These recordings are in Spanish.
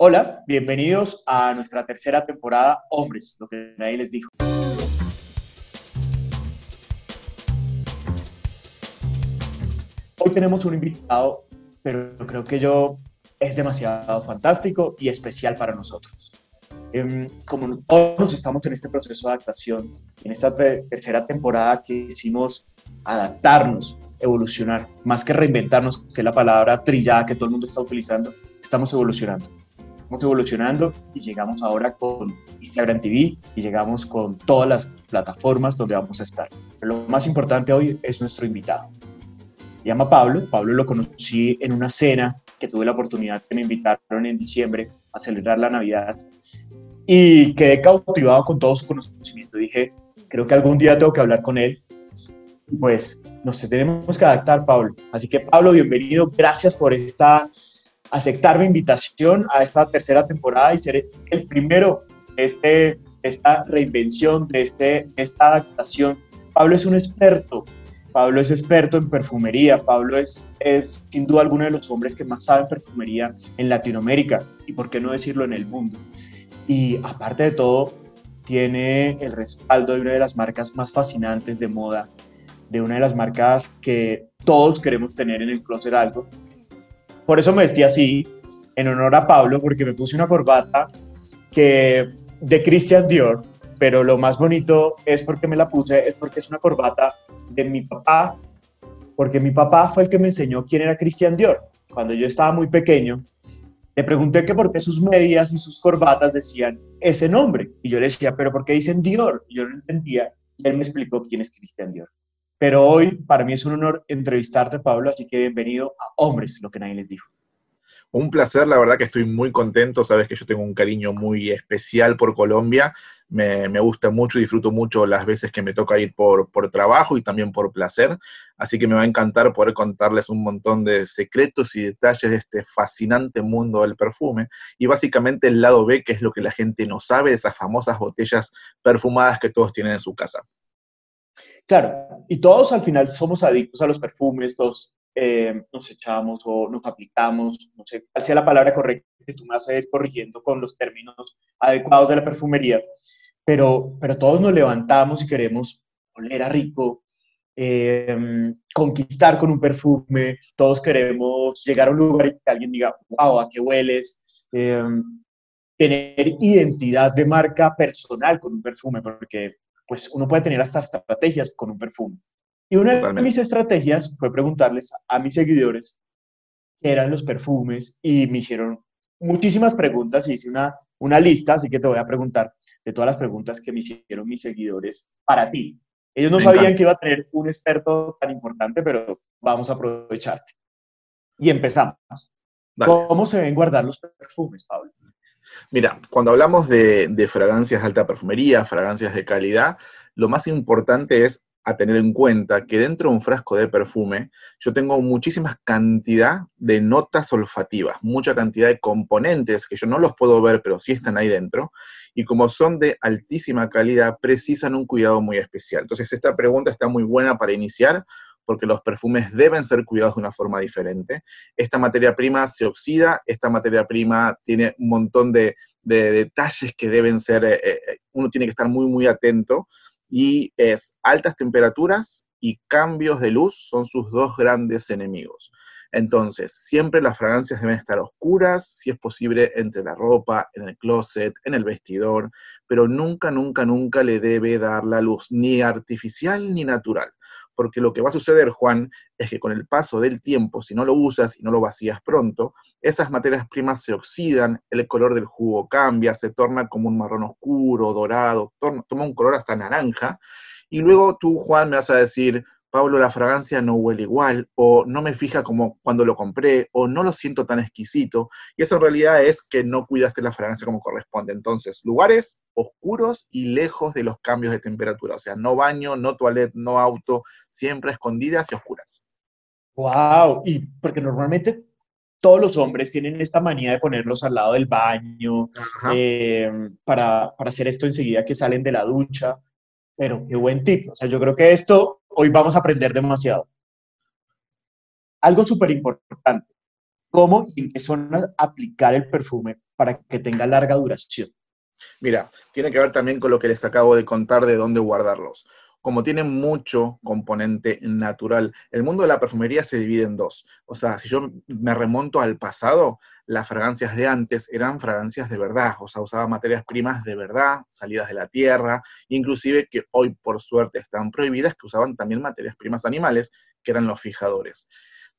Hola, bienvenidos a nuestra tercera temporada Hombres, lo que nadie les dijo. Hoy tenemos un invitado, pero creo que yo es demasiado fantástico y especial para nosotros. Em, como todos estamos en este proceso de adaptación, en esta tercera temporada que hicimos adaptarnos, evolucionar, más que reinventarnos, que es la palabra trillada que todo el mundo está utilizando, estamos evolucionando estamos evolucionando y llegamos ahora con Instagram TV y llegamos con todas las plataformas donde vamos a estar. Pero lo más importante hoy es nuestro invitado. Se llama Pablo. Pablo lo conocí en una cena que tuve la oportunidad que me invitaron en diciembre a celebrar la Navidad y quedé cautivado con todo su conocimiento. Dije, creo que algún día tengo que hablar con él. Pues nos tenemos que adaptar, Pablo. Así que, Pablo, bienvenido. Gracias por esta aceptar mi invitación a esta tercera temporada y ser el primero de este, esta reinvención, de este, esta adaptación. Pablo es un experto, Pablo es experto en perfumería, Pablo es, es sin duda alguno de los hombres que más saben perfumería en Latinoamérica y por qué no decirlo en el mundo. Y aparte de todo, tiene el respaldo de una de las marcas más fascinantes de moda, de una de las marcas que todos queremos tener en el closet algo, por eso me vestí así, en honor a Pablo, porque me puse una corbata que de Christian Dior, pero lo más bonito es porque me la puse, es porque es una corbata de mi papá, porque mi papá fue el que me enseñó quién era Christian Dior. Cuando yo estaba muy pequeño, le pregunté que por qué sus medias y sus corbatas decían ese nombre. Y yo le decía, pero ¿por qué dicen Dior? Y yo no entendía. Y él me explicó quién es Christian Dior. Pero hoy para mí es un honor entrevistarte, Pablo, así que bienvenido a Hombres, lo que nadie les dijo. Un placer, la verdad que estoy muy contento, sabes que yo tengo un cariño muy especial por Colombia, me, gusta mucho y disfruto mucho las veces que me toca ir por, por, trabajo y también por placer, así que me va a encantar poder contarles un montón de secretos y detalles de este fascinante mundo del perfume y básicamente el lado B, que es lo que la gente no sabe, de esas famosas botellas perfumadas que todos tienen en su casa. Claro, y todos al final somos adictos a los perfumes, todos eh, nos echamos o nos aplicamos, no sé cuál sea la palabra correcta que tú me vas a ir corrigiendo con los términos adecuados de la perfumería, pero, pero todos nos levantamos y queremos oler a rico, em, conquistar con un perfume, todos queremos llegar a un lugar y que alguien diga, wow, ¿a qué hueles? Em, tener identidad de marca personal con un perfume, porque pues uno puede tener hasta estrategias con un perfume. Y una de mis estrategias fue preguntarles a mis seguidores qué eran los perfumes y me hicieron muchísimas preguntas y hice una, una lista, así que te voy a preguntar de todas las preguntas que me hicieron mis seguidores para ti. Ellos no sabían que iba a tener un experto tan importante, pero vamos a aprovecharte. Y empezamos. ¿Cómo se deben guardar los perfumes, Pablo? Mira, cuando hablamos de, fragancias de alta perfumería, fragancias de calidad, lo más importante es tener en cuenta que dentro de un frasco de perfume yo tengo muchísima cantidad de notas olfativas, mucha cantidad de componentes que yo no los puedo ver, pero sí están ahí dentro, y como son de altísima calidad, precisan un cuidado muy especial. Entonces, esta pregunta está muy buena para iniciar porque los perfumes deben ser cuidados de una forma diferente. Esta materia prima se oxida, esta materia prima tiene un montón de, detalles que deben ser, eh, eh, uno tiene que estar muy, muy atento, y es altas temperaturas y cambios de luz son sus dos grandes enemigos. Entonces, siempre las fragancias deben estar oscuras, si es posible, entre la ropa, en el closet, en el vestidor, pero nunca, nunca, nunca le debe dar la luz, ni artificial ni natural porque lo que va a suceder, Juan, es que con el paso del tiempo, si no lo usas y no lo vacías pronto, esas materias primas se oxidan, el color del jugo cambia, se torna como un marrón oscuro, dorado, toma un color hasta naranja, y luego tú, Juan, me vas a decir, Pablo, la fragancia no huele igual, o no me fija como cuando lo compré, o no lo siento tan exquisito. Y eso en realidad es que no cuidaste la fragancia como corresponde. Entonces, lugares oscuros y lejos de los cambios de temperatura. O sea, no baño, no toilet, no auto, siempre escondidas y oscuras. ¡Wow! Y porque normalmente todos los hombres tienen esta manía de ponerlos al lado del baño, eh, para, para hacer esto enseguida que salen de la ducha. Pero qué buen tip. O sea, yo creo que esto hoy vamos a aprender demasiado. Algo súper importante, cómo y en qué zona aplicar el perfume para que tenga larga duración? Mira, tiene que ver también con lo que les acabo de contar de dónde guardarlos. Como tiene mucho componente natural, el mundo de la perfumería se divide en dos. O sea, si yo me remonto al pasado, las fragancias de antes eran fragancias de verdad, o sea, usaban materias primas de verdad, salidas de la tierra, inclusive que hoy por suerte están prohibidas, que usaban también materias primas animales, que eran los fijadores.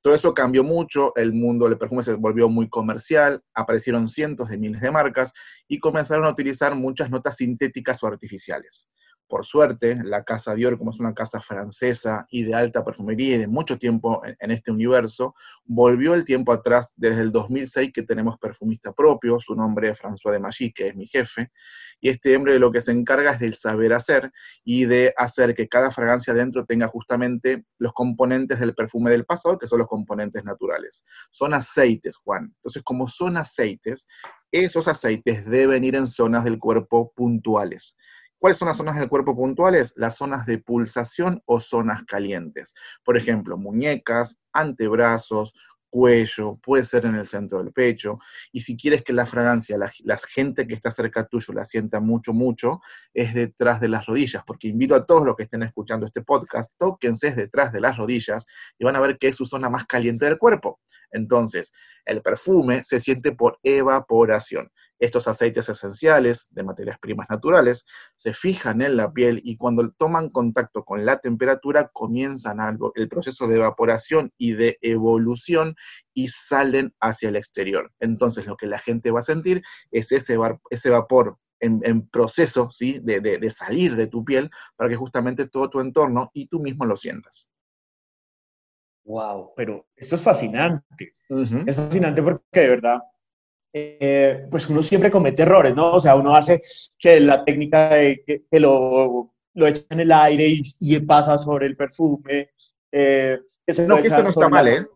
Todo eso cambió mucho, el mundo del perfume se volvió muy comercial, aparecieron cientos de miles de marcas y comenzaron a utilizar muchas notas sintéticas o artificiales. Por suerte, la casa Dior, como es una casa francesa y de alta perfumería y de mucho tiempo en, este universo, volvió el tiempo atrás desde el 2006 que tenemos perfumista propio, su nombre es François de que es mi jefe, y este hombre lo que se encarga es del saber hacer y de hacer que cada fragancia dentro tenga justamente los componentes del perfume del pasado, que son los componentes naturales. Son aceites, Juan. Entonces, como son aceites, esos aceites deben ir en zonas del cuerpo puntuales. ¿Cuáles son las zonas del cuerpo puntuales? Las zonas de pulsación o zonas calientes. Por ejemplo, muñecas, antebrazos, cuello, puede ser en el centro del pecho. Y si quieres que la fragancia, la, gente que está cerca tuyo la sienta mucho, mucho, es detrás de las rodillas, porque invito a todos los que estén escuchando este podcast, tóquense detrás de las rodillas y van a ver que es su zona más caliente del cuerpo. Entonces, el perfume se siente por evaporación. Estos aceites esenciales de materias primas naturales se fijan en la piel y cuando toman contacto con la temperatura comienzan algo, el proceso de evaporación y de evolución y salen hacia el exterior. Entonces lo que la gente va a sentir es ese, ese vapor en, proceso ¿sí? De, salir de tu piel para que justamente todo tu entorno y tú mismo lo sientas. Wow, pero esto es fascinante. Es fascinante porque de verdad eh, pues uno siempre comete errores, ¿no? O sea, uno hace que la técnica de que, lo, lo, echa en el aire y, pasa sobre el perfume. Eh, no, que esto no está mal, ¿eh?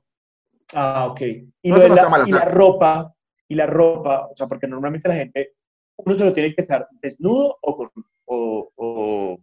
Ah, ok. Y, no, la, mal, y la ropa, y la ropa, o sea, porque normalmente la gente, uno se lo tiene que estar desnudo o con, o, o,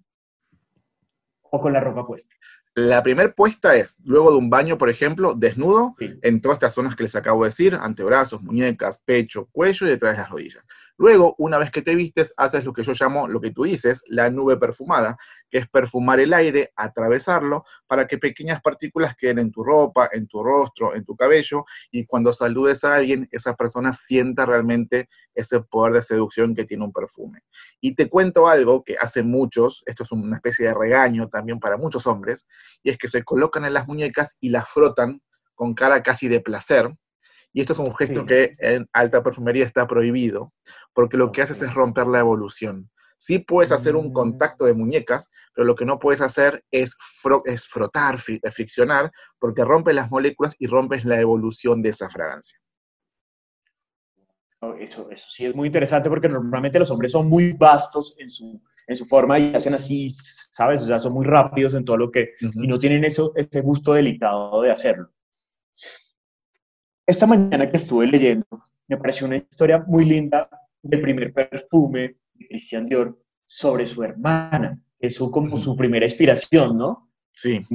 o con la ropa puesta. La primera puesta es, luego de un baño, por ejemplo, desnudo, en todas estas zonas que les acabo de decir, antebrazos, muñecas, pecho, cuello y detrás de las rodillas. Luego, una vez que te vistes, haces lo que yo llamo, lo que tú dices, la nube perfumada, que es perfumar el aire, atravesarlo, para que pequeñas partículas queden en tu ropa, en tu rostro, en tu cabello, y cuando saludes a alguien, esa persona sienta realmente ese poder de seducción que tiene un perfume. Y te cuento algo que hace muchos, esto es una especie de regaño también para muchos hombres, y es que se colocan en las muñecas y las frotan con cara casi de placer, y esto es un gesto que en alta perfumería está prohibido, porque lo que haces es romper la evolución. Sí puedes hacer un mm. contacto de muñecas, pero lo que no puedes hacer es, es frotar, eh, friccionar, porque rompes las moléculas y rompes la evolución de esa fragancia. Eso, eso sí es muy interesante porque normalmente los hombres son muy vastos en su, en su forma y hacen así, ¿sabes? O sea, son muy rápidos en todo lo que... Y no tienen eso, ese gusto delicado de hacerlo. Esta mañana que estuve leyendo, me pareció una historia muy linda del primer perfume de Christian Dior sobre su hermana. Eso como su primera inspiración, ¿no? Sí.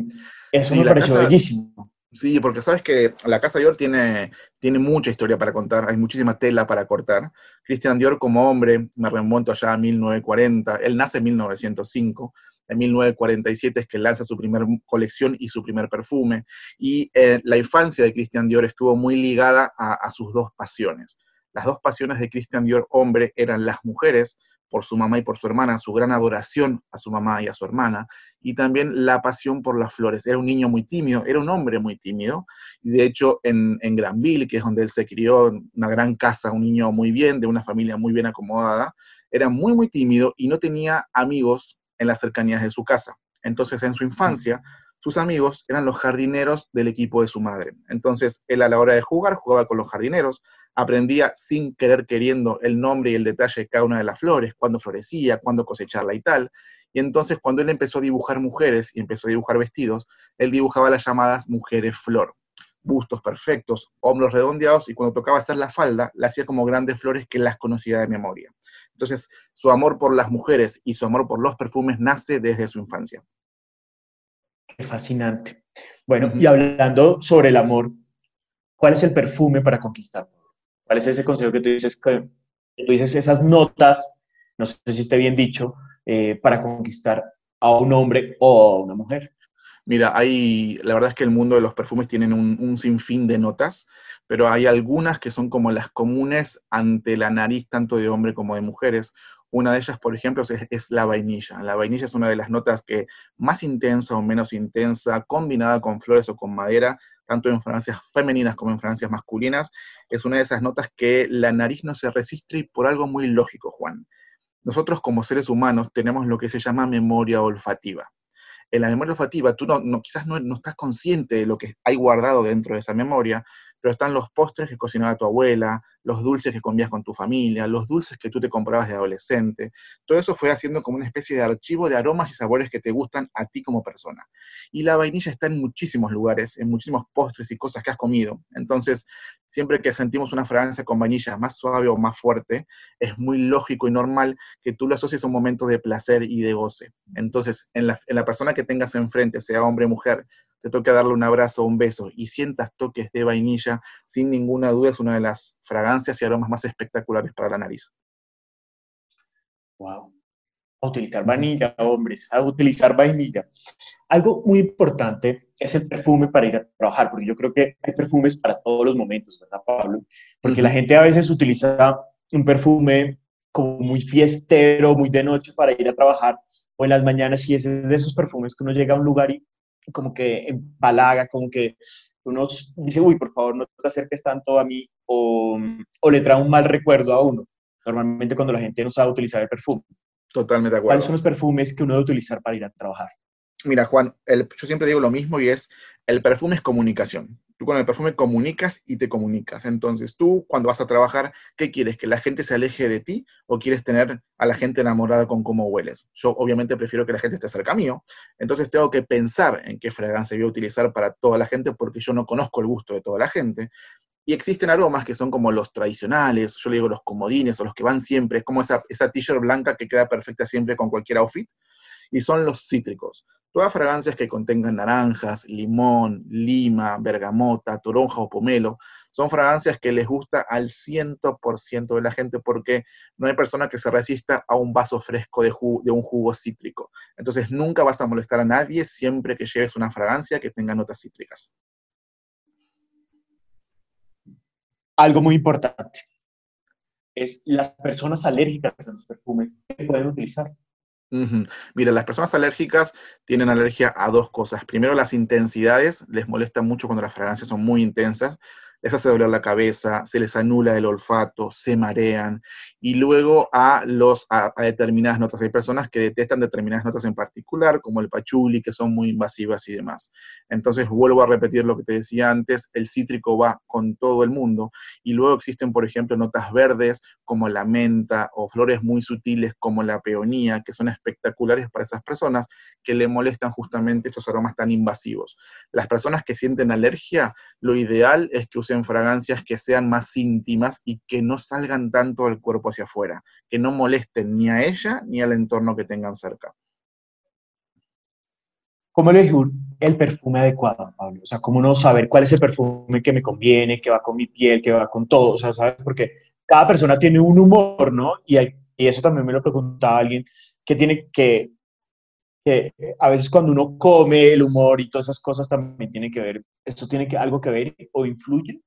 Eso me pareció bellísimo. Sí, porque sabes que la casa Dior tiene, tiene mucha historia para contar, hay muchísima tela para cortar. Christian Dior como hombre, me remonto allá a 1940, él nace en 1905, en 1947 es que lanza su primera colección y su primer perfume. Y eh, la infancia de Christian Dior estuvo muy ligada a, sus dos pasiones. Las dos pasiones de Christian Dior hombre eran las mujeres, por su mamá y por su hermana, su gran adoración a su mamá y a su hermana, y también la pasión por las flores. Era un niño muy tímido, era un hombre muy tímido, y de hecho en, en Granville, que es donde él se crió, una gran casa, un niño muy bien, de una familia muy bien acomodada, era muy, muy tímido y no tenía amigos en las cercanías de su casa. Entonces, en su infancia, sus amigos eran los jardineros del equipo de su madre. Entonces, él a la hora de jugar jugaba con los jardineros, aprendía sin querer queriendo el nombre y el detalle de cada una de las flores, cuándo florecía, cuándo cosecharla y tal. Y entonces, cuando él empezó a dibujar mujeres y empezó a dibujar vestidos, él dibujaba las llamadas mujeres flor bustos perfectos, hombros redondeados, y cuando tocaba hacer la falda, la hacía como grandes flores que las conocía de memoria. Entonces, su amor por las mujeres y su amor por los perfumes nace desde su infancia. Qué fascinante. Bueno, y hablando sobre el amor, ¿cuál es el perfume para conquistar? ¿Cuál es ese consejo que tú dices, que, tú dices esas notas, no sé si esté bien dicho, eh, para conquistar a un hombre o a una mujer? Mira, la verdad es que el mundo de los perfumes tienen un, sinfín de notas, pero hay algunas que son como las comunes ante la nariz tanto de hombre como de mujeres. Una de ellas, por ejemplo, es, la vainilla. La vainilla es una de las notas que más intensa o menos intensa, combinada con flores o con madera, tanto en fragancias femeninas como en fragancias masculinas, es una de esas notas que la nariz no se resiste y por algo muy lógico, Juan. Nosotros como seres humanos tenemos lo que se llama memoria olfativa en la memoria olfativa tú no, quizás no, no, estás consciente de lo que hay guardado dentro de esa memoria, pero están los postres que cocinaba tu abuela, los dulces que comías con tu familia, los dulces que tú te comprabas de adolescente. Todo eso fue haciendo como una especie de archivo de aromas y sabores que te gustan a ti como persona. Y la vainilla está en muchísimos lugares, en muchísimos postres y cosas que has comido. Entonces, siempre que sentimos una fragancia con vainilla más suave o más fuerte, es muy lógico y normal que tú lo asocies a un momento de placer y de goce. Entonces, en la, en la persona que tengas enfrente, sea hombre o mujer, te toque darle un abrazo o un beso y sientas toques de vainilla, sin ninguna duda es una de las fragancias y aromas más espectaculares para la nariz. Wow. A utilizar vainilla, hombres, a utilizar vainilla. Algo muy importante es el perfume para ir a trabajar, porque yo creo que hay perfumes para todos los momentos, ¿verdad, Pablo? Porque la gente a veces utiliza un perfume como muy fiestero, muy de noche para ir a trabajar, o en las mañanas, y ese es de esos perfumes que uno llega a un lugar y como que empalaga, como que uno dice, uy, por favor, no te acerques tanto a mí, o, o le trae un mal recuerdo a uno, normalmente cuando la gente no sabe utilizar el perfume. Totalmente de acuerdo. ¿Cuáles son los perfumes que uno debe utilizar para ir a trabajar? Mira, Juan, yo siempre digo lo mismo y es, el perfume es comunicación. Tú con el perfume comunicas y te comunicas. Entonces, tú cuando vas a trabajar, ¿qué quieres? ¿Que la gente se aleje de ti o quieres tener a la gente enamorada con cómo hueles? Yo obviamente prefiero que la gente esté cerca mío. Entonces, tengo que pensar en qué fragancia voy a utilizar para toda la gente porque yo no conozco el gusto de toda la gente. Y existen aromas que son como los tradicionales, yo le digo los comodines o los que van siempre, es como esa, esa t-shirt blanca que queda perfecta siempre con cualquier outfit. Y son los cítricos. Todas fragancias que contengan naranjas, limón, lima, bergamota, toronja o pomelo, son fragancias que les gusta al 100% de la gente porque no hay persona que se resista a un vaso fresco de, de un jugo cítrico. Entonces nunca vas a molestar a nadie siempre que lleves una fragancia que tenga notas cítricas. Algo muy importante es las personas alérgicas a los perfumes que pueden utilizar. Mira, las personas alérgicas tienen alergia a dos cosas. Primero, las intensidades, les molesta mucho cuando las fragancias son muy intensas les hace doler la cabeza, se les anula el olfato, se marean, y luego a, los, a, determinadas notas. Hay personas que detestan determinadas notas en particular, como el pachuli, que son muy invasivas y demás. Entonces, vuelvo a repetir lo que te decía antes, el cítrico va con todo el mundo, y luego existen, por ejemplo, notas verdes como la menta o flores muy sutiles como la peonía, que son espectaculares para esas personas que le molestan justamente estos aromas tan invasivos. Las personas que sienten alergia, lo ideal es que usen fragancias que sean más íntimas y que no salgan tanto del cuerpo hacia afuera, que no molesten ni a ella ni al entorno que tengan cerca. ¿Cómo elegir el perfume adecuado, Pablo? O sea, ¿cómo no saber cuál es el perfume que me conviene, que va con mi piel, que va con todo? O sea, ¿sabes? Porque cada persona tiene un humor, ¿no? Y, y eso también me lo preguntaba alguien, que tiene que, que a veces cuando uno come, el humor y todas esas cosas también tiene que ver, ¿esto tiene que, algo que ver o influye?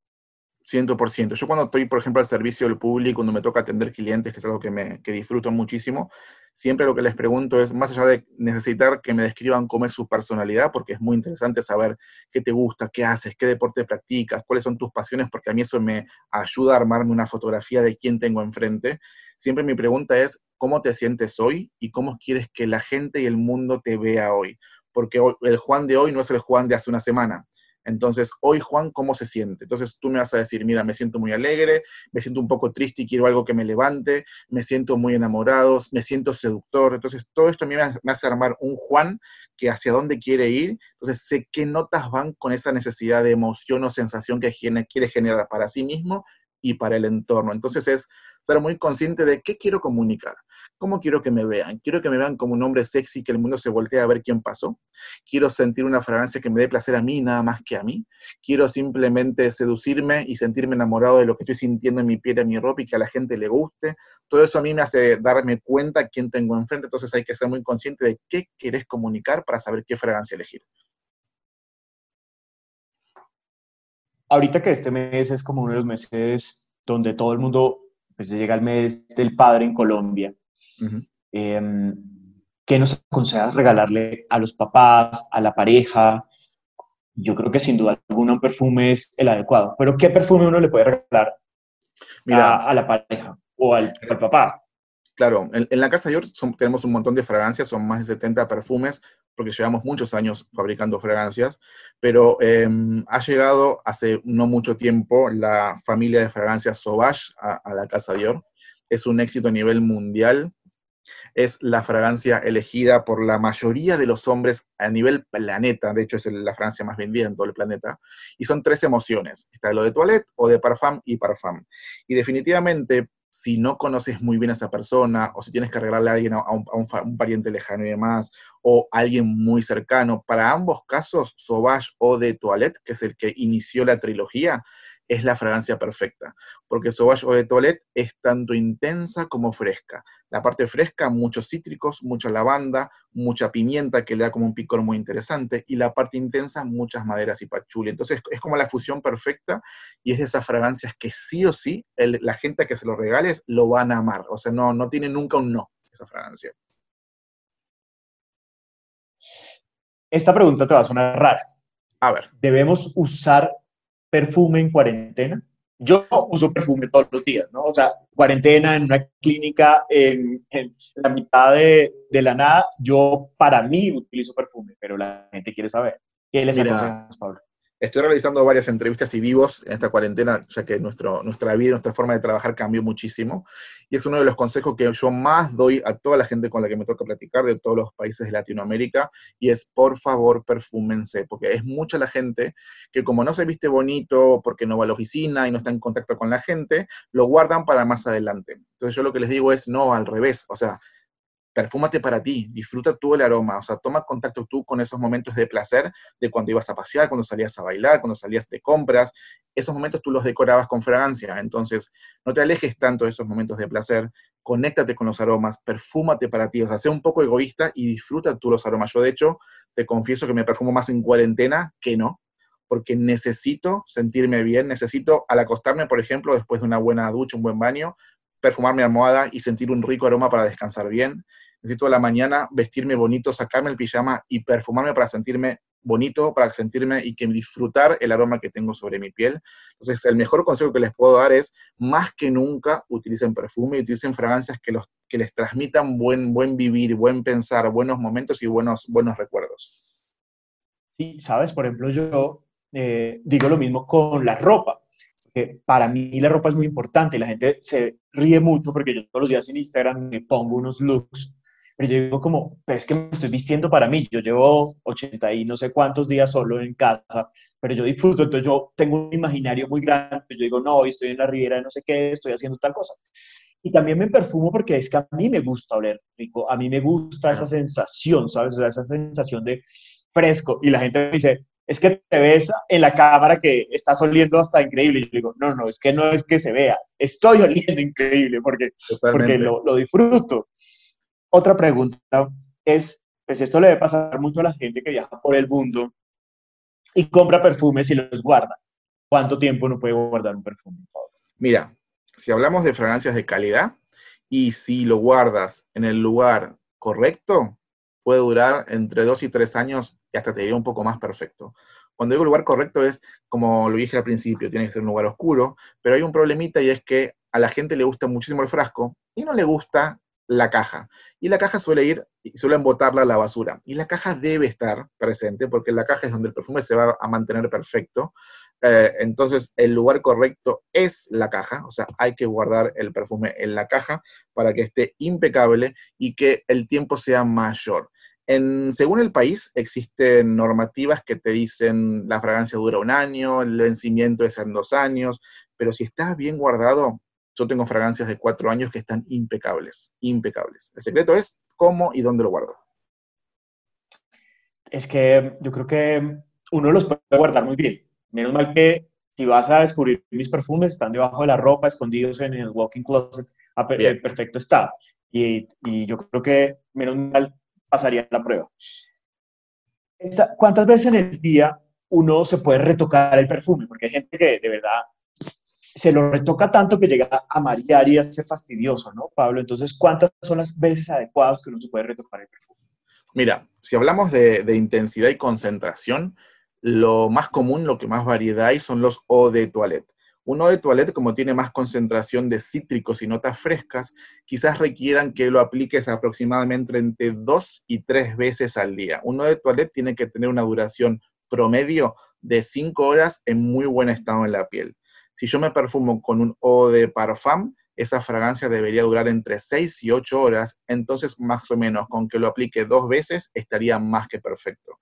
100%. Yo cuando estoy, por ejemplo, al servicio del público, cuando me toca atender clientes, que es algo que, me, que disfruto muchísimo, siempre lo que les pregunto es, más allá de necesitar que me describan cómo es su personalidad, porque es muy interesante saber qué te gusta, qué haces, qué deporte practicas, cuáles son tus pasiones, porque a mí eso me ayuda a armarme una fotografía de quién tengo enfrente. Siempre mi pregunta es, ¿cómo te sientes hoy y cómo quieres que la gente y el mundo te vea hoy? Porque el Juan de hoy no es el Juan de hace una semana entonces, hoy Juan, ¿cómo se siente? Entonces tú me vas a decir, mira, me siento muy alegre, me siento un poco triste y quiero algo que me levante, me siento muy enamorado, me siento seductor. Entonces, todo esto a mí me hace armar un Juan que hacia dónde quiere ir. Entonces, sé qué notas van con esa necesidad de emoción o sensación que quiere generar para sí mismo y para el entorno. Entonces es ser muy consciente de qué quiero comunicar, cómo quiero que me vean. Quiero que me vean como un hombre sexy que el mundo se voltea a ver quién pasó. Quiero sentir una fragancia que me dé placer a mí nada más que a mí. Quiero simplemente seducirme y sentirme enamorado de lo que estoy sintiendo en mi piel, en mi ropa y que a la gente le guste. Todo eso a mí me hace darme cuenta quién tengo enfrente. Entonces hay que ser muy consciente de qué querés comunicar para saber qué fragancia elegir. Ahorita que este mes es como uno de los meses donde todo el mundo pues llega el mes del padre en Colombia. Em, ¿Qué nos aconsejas regalarle a los papás, a la pareja? Yo creo que sin duda alguna un perfume es el adecuado. Pero ¿qué perfume uno le puede regalar a, la pareja o al, papá? Claro, en, la casa York tenemos un montón de fragancias, son más de 70 perfumes, porque llevamos muchos años fabricando fragancias, pero em, ha llegado hace no mucho tiempo la familia de fragancias Sauvage a, la Casa Dior. Es un éxito a nivel mundial. Es la fragancia elegida por la mayoría de los hombres a nivel planeta. De hecho, es la fragancia más vendida en todo el planeta. Y son tres emociones. Está lo de toilette o de parfum y parfum. Y definitivamente si no conoces muy bien a esa persona, o si tienes que arreglarle a alguien, a un, pariente lejano y demás, o alguien muy cercano, para ambos casos, Sauvage o de Toilette, que es el que inició la trilogía, es la fragancia perfecta, porque Sauvage Eau de Toilette es tanto intensa como fresca. La parte fresca, muchos cítricos, mucha lavanda, mucha pimienta que le da como un picor muy interesante, y la parte intensa, muchas maderas y pachuli. Entonces es como la fusión perfecta y es de esas fragancias que sí o sí la gente que se lo regales lo van a amar. O sea, no, no tiene nunca un no esa fragancia. Esta pregunta te va a sonar rara. A ver. ¿Debemos usar perfume en cuarentena. Yo uso perfume todos los días, ¿no? O sea, cuarentena en una clínica en, la mitad de, de, la nada, yo para mí utilizo perfume, pero la gente quiere saber. ¿Qué les aconsejas, Pablo? Estoy realizando varias entrevistas y vivos en esta cuarentena, ya que nuestro, nuestra vida, nuestra forma de trabajar cambió muchísimo. Y es uno de los consejos que yo más doy a toda la gente con la que me toca platicar de todos los países de Latinoamérica, y es por favor perfúmense, porque es mucha la gente que como no se viste bonito porque no va a la oficina y no está en contacto con la gente, lo guardan para más adelante. Entonces yo lo que les digo es no, al revés, o sea, perfúmate para ti, disfruta tú el aroma, o sea, toma contacto tú con esos momentos de placer de cuando ibas a pasear, cuando salías a bailar, cuando salías de compras, esos momentos tú los decorabas con fragancia, entonces no te alejes tanto de esos momentos de placer, conéctate con los aromas, perfúmate para ti, o sea, sea un poco egoísta y disfruta tú los aromas. Yo de hecho te confieso que me perfumo más en cuarentena que no, porque necesito sentirme bien, necesito al acostarme, por ejemplo, después de una buena ducha, un buen baño, perfumar mi almohada y sentir un rico aroma para descansar bien necesito a la mañana vestirme bonito, sacarme el pijama y perfumarme para sentirme bonito, para sentirme y que disfrutar el aroma que tengo sobre mi piel. Entonces, el mejor consejo que les puedo dar es, más que nunca, utilicen perfume y utilicen fragancias que, los, que les transmitan buen, buen vivir, buen pensar, buenos momentos y buenos, buenos recuerdos. Sí, sabes, por ejemplo, yo eh, digo lo mismo con la ropa. Que para mí la ropa es muy importante. La gente se ríe mucho porque yo todos los días en Instagram me pongo unos looks pero yo digo como, pues es que me estoy vistiendo para mí, yo llevo 80 y no sé cuántos días solo en casa, pero yo disfruto, entonces yo tengo un imaginario muy grande, yo digo, no, hoy estoy en la ribera de no sé qué, estoy haciendo tal cosa. Y también me perfumo porque es que a mí me gusta oler rico, a mí me gusta esa sensación, ¿sabes? O sea, esa sensación de fresco. Y la gente me dice, es que te ves en la cámara que estás oliendo hasta increíble. Y yo digo, no, no, es que no es que se vea, estoy oliendo increíble porque, porque lo, lo disfruto. Otra pregunta es, pues esto le debe pasar mucho a la gente que viaja por el mundo y compra perfumes y los guarda. ¿Cuánto tiempo uno puede guardar un perfume? Mira, si hablamos de fragancias de calidad y si lo guardas en el lugar correcto, puede durar entre dos y tres años y hasta te diría un poco más perfecto. Cuando digo lugar correcto es, como lo dije al principio, tiene que ser un lugar oscuro, pero hay un problemita y es que a la gente le gusta muchísimo el frasco y no le gusta la caja. Y la caja suele ir, suele embotarla a la basura. Y la caja debe estar presente porque la caja es donde el perfume se va a mantener perfecto. Eh, entonces, el lugar correcto es la caja, o sea, hay que guardar el perfume en la caja para que esté impecable y que el tiempo sea mayor. En, según el país, existen normativas que te dicen la fragancia dura un año, el vencimiento es en dos años, pero si está bien guardado, yo tengo fragancias de cuatro años que están impecables, impecables. El secreto es cómo y dónde lo guardo. Es que yo creo que uno los puede guardar muy bien. Menos mal que si vas a descubrir mis perfumes, están debajo de la ropa, escondidos en el walking closet, a perfecto estado. Y, y, yo creo que menos mal pasaría la prueba. ¿Cuántas veces en el día uno se puede retocar el perfume? Porque hay gente que de verdad se lo retoca tanto que llega a marear y a ser fastidioso, ¿no, Pablo? Entonces, ¿cuántas son las veces adecuadas que uno se puede retocar el perfume? Mira, si hablamos de, intensidad y concentración, lo más común, lo que más variedad hay son los eau de toilette. Un eau de toilette, como tiene más concentración de cítricos y notas frescas, quizás requieran que lo apliques aproximadamente entre dos y tres veces al día. Un eau de toilette tiene que tener una duración promedio de cinco horas en muy buen estado en la piel. Si yo me perfumo con un eau de parfum, esa fragancia debería durar entre 6 y 8 horas, entonces más o menos con que lo aplique dos veces estaría más que perfecto.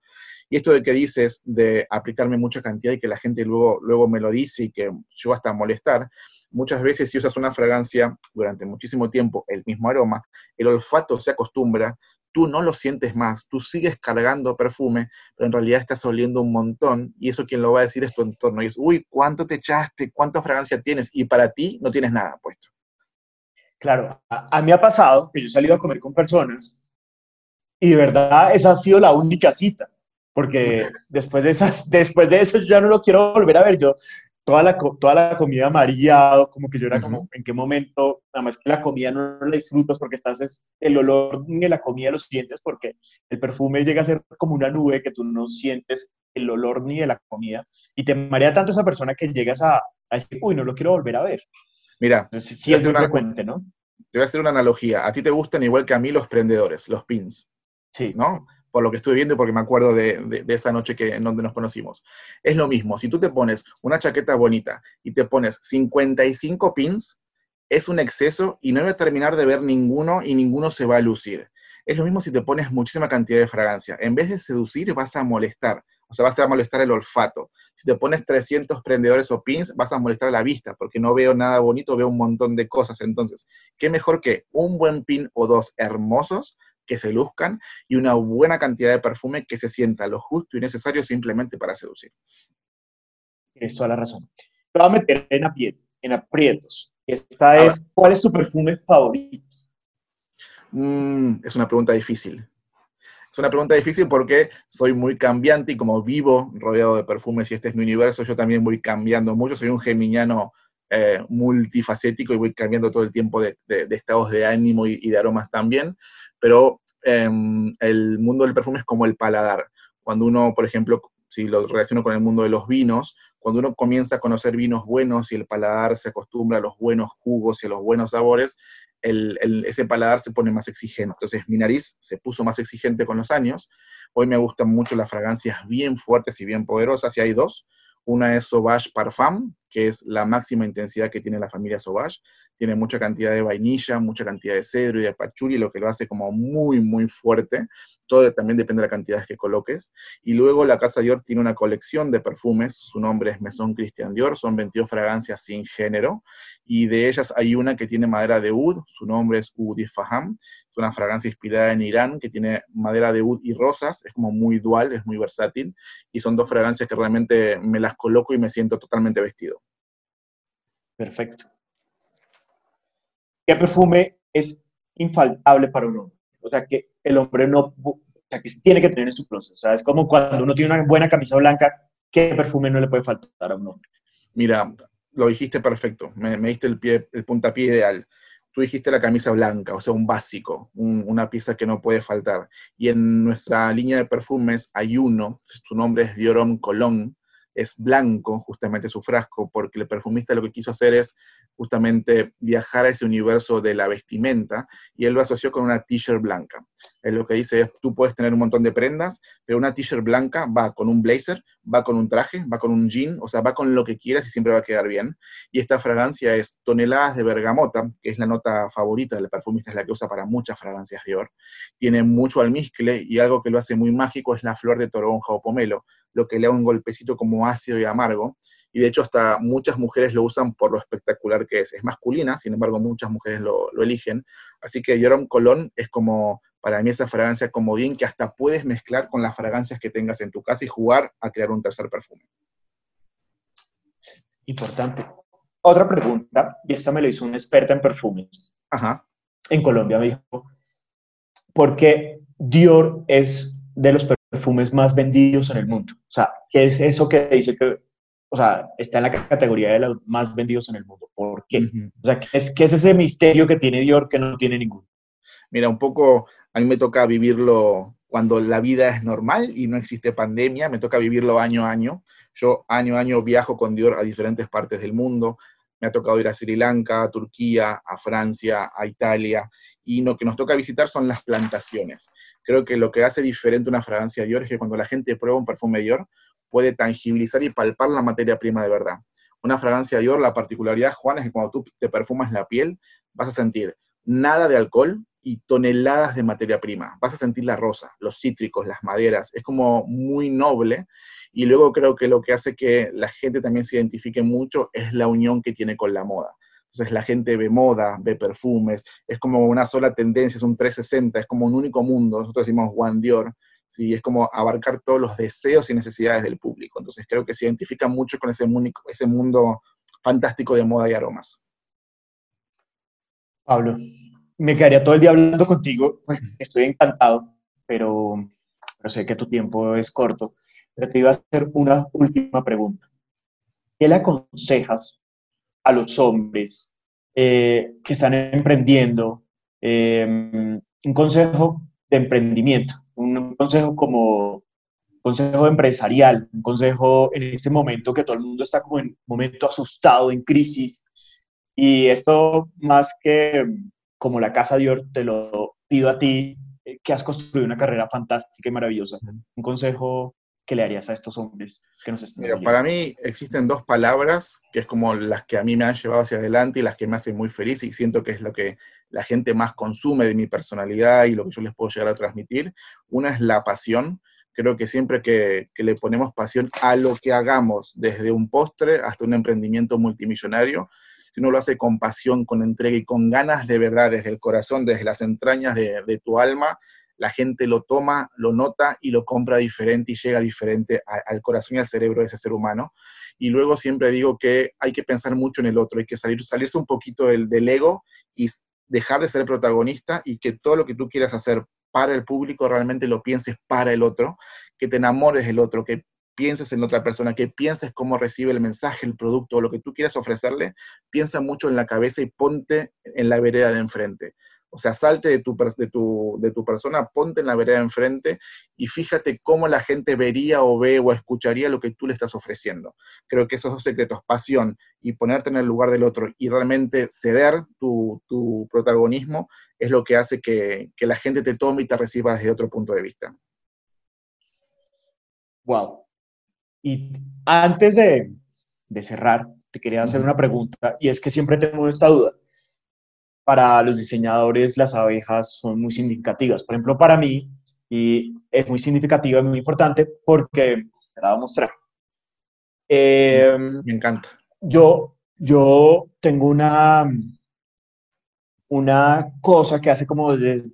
Y esto de que dices de aplicarme mucha cantidad y que la gente luego, luego me lo dice y que yo hasta molestar, muchas veces si usas una fragancia durante muchísimo tiempo, el mismo aroma, el olfato se acostumbra, tú no lo sientes más, tú sigues cargando perfume, pero en realidad estás oliendo un montón y eso quien lo va a decir es tu entorno. Y es, uy, ¿cuánto te echaste? ¿Cuánta fragancia tienes? Y para ti no tienes nada puesto. Claro, a, a mí ha pasado que yo he salido a comer con personas y de verdad esa ha sido la única cita porque después de, esas, después de eso yo ya no lo quiero volver a ver. Yo, toda la, toda la comida mareado, como que yo era como, ¿en qué momento? Nada más que la comida no, la disfrutas porque estás, es, el olor de la comida lo sientes porque el perfume llega a ser como una nube que tú no sientes el olor ni de la comida y te marea tanto esa persona que llegas a, a decir, uy, no lo quiero volver a ver. Mira, Entonces, sí es muy frecuente, ¿no? Te voy a hacer una analogía. A ti te gustan igual que a mí los prendedores, los pins. Sí. ¿No? Por lo que estuve viendo y porque me acuerdo de, esa noche que, en donde nos conocimos. Es lo mismo, si tú te pones una chaqueta bonita y te pones 55 pins, es un exceso y no va a terminar de ver ninguno y ninguno se va a lucir. Es lo mismo si te pones muchísima cantidad de fragancia. En vez de seducir, vas a molestar. O sea, vas a molestar el olfato. Si te pones 300 prendedores o pins, vas a molestar la vista, porque no veo nada bonito, veo un montón de cosas. Entonces, ¿qué mejor que un buen pin o dos hermosos que se luzcan y una buena cantidad de perfume que se sienta lo justo y necesario simplemente para seducir. Tienes toda la razón. Te voy a meter en, en aprietos. Esta es, ¿cuál es tu perfume favorito? Mm, es una pregunta difícil. Es una pregunta difícil porque soy muy cambiante y como vivo rodeado de perfumes y este es mi universo, yo también voy cambiando mucho. Soy un geminiano eh, multifacético y voy cambiando todo el tiempo de, estados de ánimo y, de aromas también, pero em, el mundo del perfume es como el paladar. Cuando uno, por ejemplo, si lo relaciono con el mundo de los vinos, cuando uno comienza a conocer vinos buenos y el paladar se acostumbra a los buenos jugos y a los buenos sabores, ese paladar se pone más exigente. Entonces mi nariz se puso más exigente con los años. Hoy me gustan mucho las fragancias bien fuertes y bien poderosas y hay dos. Una es Sauvage Parfum, que es la máxima intensidad que tiene la familia Sauvage. Tiene mucha cantidad de vainilla, mucha cantidad de cedro y de pachuli, lo que lo hace como muy, muy fuerte. Todo también depende de la cantidad que coloques. Y luego la Casa Dior tiene una colección de perfumes. Su nombre es Maison Christian Dior. Son 22 fragancias sin género. Y de ellas hay una que tiene madera de oud. Su nombre es Oud Faham una fragancia inspirada en Irán que tiene madera de oud y rosas, es como muy dual, es muy versátil, y son dos fragancias que realmente me las coloco y me siento totalmente vestido. Perfecto. ¿Qué perfume es infaltable para un hombre? O sea, que el hombre no, o sea, que tiene que tener en su proceso. O sea, es como cuando uno tiene una buena camisa blanca, ¿qué perfume no le puede faltar a un hombre? Mira, lo dijiste perfecto, me, me diste el, pie, el puntapié ideal tú dijiste la camisa blanca, o sea, un básico, una pieza que no puede faltar. Y en nuestra línea de perfumes hay uno, su nombre es Diorom Colón, es blanco justamente su frasco, porque el perfumista lo que quiso hacer es justamente viajar a ese universo de la vestimenta y él lo asoció con una t-shirt blanca. Él lo que dice es, tú puedes tener un montón de prendas, pero una t-shirt blanca va con un blazer, va con un traje, va con un jean, o sea, va con lo que quieras y siempre va a quedar bien. Y esta fragancia es toneladas de bergamota, que es la nota favorita del perfumista, es la que usa para muchas fragancias de Dior. Tiene mucho almizcle y algo que lo hace muy mágico es la flor de toronja o pomelo, lo que le da un golpecito como ácido y amargo y de hecho hasta muchas mujeres lo usan por lo espectacular que es. Es masculina, sin embargo muchas mujeres lo, eligen. Así que Dior Colón es como, para mí esa fragancia comodín que hasta puedes mezclar con las fragancias que tengas en tu casa y jugar a crear un tercer perfume. Importante. Otra pregunta, y esta me lo hizo una experta en perfumes. Ajá. En Colombia me dijo, ¿por qué Dior es de los perfumes más vendidos en el mundo? O sea, ¿qué es eso que dice que, o sea, está en la categoría de los más vendidos en el mundo? ¿Por qué? O sea, ¿qué es, ¿qué es ese misterio que tiene Dior que no tiene ninguno? Mira, un poco a mí me toca vivirlo cuando la vida es normal y no existe pandemia, me toca vivirlo año a año. Yo año a año viajo con Dior a diferentes partes del mundo. Me ha tocado ir a Sri Lanka, a Turquía, a Francia, a Italia. Y lo que nos toca visitar son las plantaciones. Creo que lo que hace diferente una fragancia Dior es que cuando la gente prueba un perfume Dior, puede tangibilizar y palpar la materia prima de verdad. Una fragancia Dior, la particularidad, Juan, es que cuando tú te perfumas la piel, vas a sentir nada de alcohol, y toneladas de materia prima. Vas a sentir la rosa, los cítricos, las maderas. Es como muy noble. Y luego creo que lo que hace que la gente también se identifique mucho es la unión que tiene con la moda. Entonces la gente ve moda, ve perfumes, es como una sola tendencia, es un 360, es como un único mundo. Nosotros decimos One Dior, ¿sí? es como abarcar todos los deseos y necesidades del público. Entonces creo que se identifica mucho con ese, mundo fantástico de moda y aromas. Pablo, me quedaría todo el día hablando contigo, pues estoy encantado, pero, sé que tu tiempo es corto. Pero te iba a hacer una última pregunta. ¿Qué le aconsejas a los hombres eh, que están emprendiendo? Em, un consejo de emprendimiento, un consejo como consejo empresarial, un consejo en este momento que todo el mundo está como en un momento asustado, en crisis. Y esto más que como la Casa Dior, te lo pido a ti, eh, que has construido una carrera fantástica y maravillosa. Un consejo que le harías a estos hombres que nos están Mira, para mí existen dos palabras que es como las que a mí me han llevado hacia adelante y las que me hacen muy feliz y siento que es lo que la gente más consume de mi personalidad y lo que yo les puedo llegar a transmitir. Una es la pasión. Creo que siempre que, que le ponemos pasión a lo que hagamos, desde un postre hasta un emprendimiento multimillonario, si uno lo hace con pasión, con entrega y con ganas de verdad, desde el corazón, desde las entrañas de, tu alma, la gente lo toma, lo nota y lo compra diferente y llega diferente al corazón y al cerebro de ese ser humano. Y luego siempre digo que hay que pensar mucho en el otro, hay que salir, salirse un poquito del, del ego y dejar de ser protagonista y que todo lo que tú quieras hacer para el público realmente lo pienses para el otro, que te enamores del otro, que pienses en otra persona, que pienses cómo recibe el mensaje, el producto o lo que tú quieras ofrecerle, piensa mucho en la cabeza y ponte en la vereda de enfrente. O sea, salte de tu, de, tu, de tu persona, ponte en la vereda de enfrente y fíjate cómo la gente vería o ve o escucharía lo que tú le estás ofreciendo. Creo que esos dos secretos, pasión y ponerte en el lugar del otro y realmente ceder tu, tu protagonismo, es lo que hace que, que la gente te tome y te reciba desde otro punto de vista. Wow, y antes de, cerrar, te quería hacer una pregunta, y es que siempre tengo esta duda. Para los diseñadores, las abejas son muy significativas. Por ejemplo, para mí, y es muy significativa y muy importante porque te la voy a mostrar. Em, me encanta. Yo, yo tengo una, una cosa que hace como desde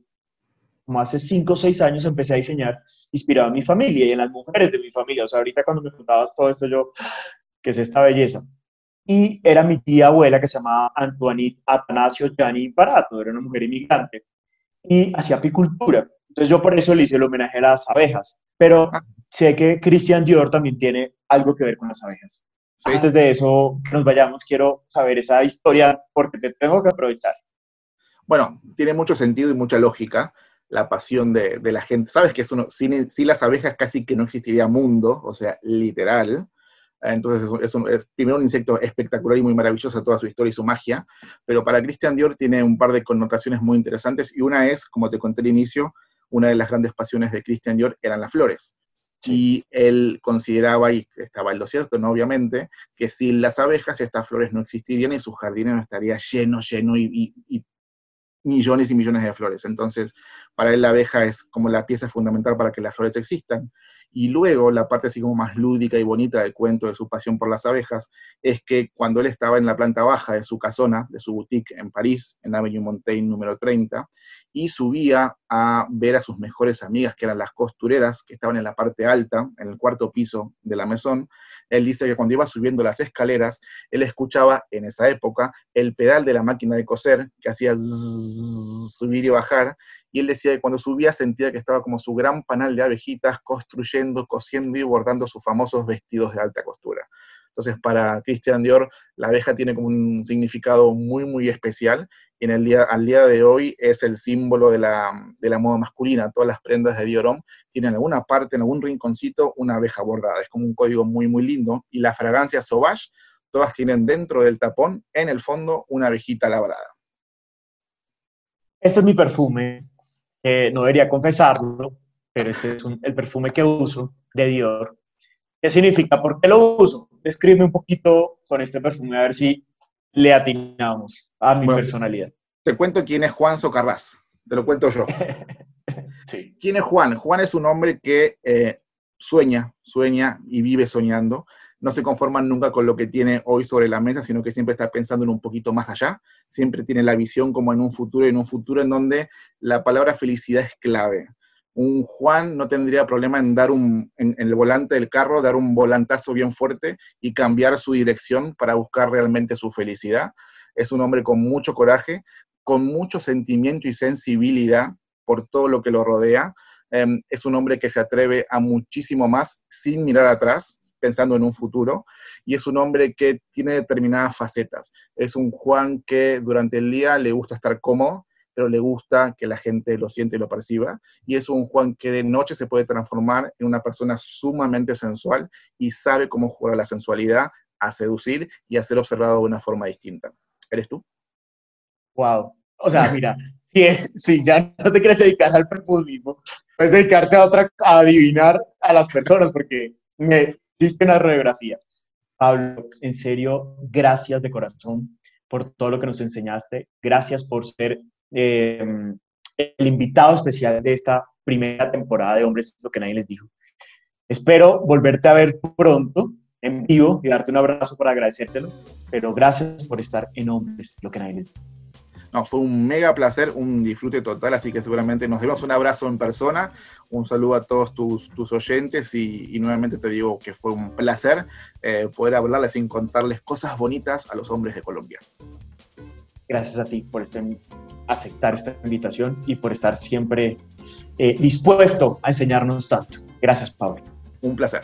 como hace cinco o seis años empecé a diseñar inspirado en mi familia y en las mujeres de mi familia. O sea, ahorita cuando me contabas todo esto, yo, ¿qué es esta belleza? Y era mi tía abuela que se llamaba Antoinette Atanasio Gianni Barato, era una mujer inmigrante, y hacía apicultura. Entonces yo por eso le hice el homenaje a las abejas. Pero ah. sé que Christian Dior también tiene algo que ver con las abejas. Antes de eso, que nos vayamos, quiero saber esa historia porque te tengo que aprovechar. Bueno, tiene mucho sentido y mucha lógica la pasión de, la gente. Sabes que es uno, sin, las abejas casi que no existiría mundo, o sea, literal. Entonces es, es, primero un insecto espectacular y muy maravilloso, toda su historia y su magia, pero para Christian Dior tiene un par de connotaciones muy interesantes y una es, como te conté al inicio, una de las grandes pasiones de Christian Dior eran las flores. Y él consideraba, y estaba en lo cierto, ¿no? obviamente, que sin las abejas estas flores no existirían y su jardín no estaría lleno, lleno y millones y millones de flores. Entonces, para él la abeja es como la pieza fundamental para que las flores existan. Y luego, la parte así como más lúdica y bonita del cuento de su pasión por las abejas, es que cuando él estaba en la planta baja de su casona, de su boutique en París, en Avenue Montaigne número 30, y subía a ver a sus mejores amigas, que eran las costureras, que estaban en la parte alta, en el cuarto piso de la mesón, él dice que cuando iba subiendo las escaleras, él escuchaba en esa época el pedal de la máquina de coser que hacía subir y bajar, y él decía que cuando subía sentía que estaba como su gran panal de abejitas construyendo, cosiendo y bordando sus famosos vestidos de alta costura. Entonces, para Christian Dior, la abeja tiene como un significado muy, muy especial y en el día, al día de hoy es el símbolo de la, de la moda masculina. Todas las prendas de Dior tienen en alguna parte, en algún rinconcito, una abeja bordada. Es como un código muy, muy lindo. Y la fragancia Sauvage, todas tienen dentro del tapón, en el fondo, una abejita labrada. Este es mi perfume. No debería confesarlo, pero este es el perfume que uso de Dior. ¿Qué significa? ¿Por qué lo uso? describe un poquito con este perfume, a ver si le atinamos a mi personalidad. Te cuento quién es Juan Socarrás, te lo cuento yo. sí. ¿Quién es Juan? Juan es un hombre que eh, sueña, sueña y vive soñando. No se conforma nunca con lo que tiene hoy sobre la mesa, sino que siempre está pensando en un poquito más allá. Siempre tiene la visión como en un futuro, en un futuro en donde la palabra felicidad es clave un Juan no tendría problema en dar un, en, el volante del carro, dar un volantazo bien fuerte y cambiar su dirección para buscar realmente su felicidad. Es un hombre con mucho coraje, con mucho sentimiento y sensibilidad por todo lo que lo rodea. Em, es un hombre que se atreve a muchísimo más sin mirar atrás, pensando en un futuro. Y es un hombre que tiene determinadas facetas. Es un Juan que durante el día le gusta estar cómodo, pero le gusta que la gente lo siente y lo perciba. Y es un Juan que de noche se puede transformar en una persona sumamente sensual y sabe cómo jugar a la sensualidad, a seducir y a ser observado de una forma distinta. ¿Eres tú? Wow. O sea, mira, si, ya no te quieres dedicar al perfumismo, puedes dedicarte a otra, a adivinar a las personas, porque me hiciste una radiografía. Pablo, en serio, gracias de corazón por todo lo que nos enseñaste. Gracias por ser Em, el invitado especial de esta primera temporada de Hombres, lo que nadie les dijo. Espero volverte a ver pronto en vivo y darte un abrazo para agradecértelo, pero gracias por estar en Hombres, lo que nadie les dijo. No, fue un mega placer, un disfrute total, así que seguramente nos demos un abrazo en persona, un saludo a todos tus, tus oyentes y, nuevamente te digo que fue un placer eh, poder hablarles sin contarles cosas bonitas a los hombres de Colombia. Gracias a ti por este aceptar esta invitación y por estar siempre eh, dispuesto a enseñarnos tanto. Gracias, Pablo. Un placer.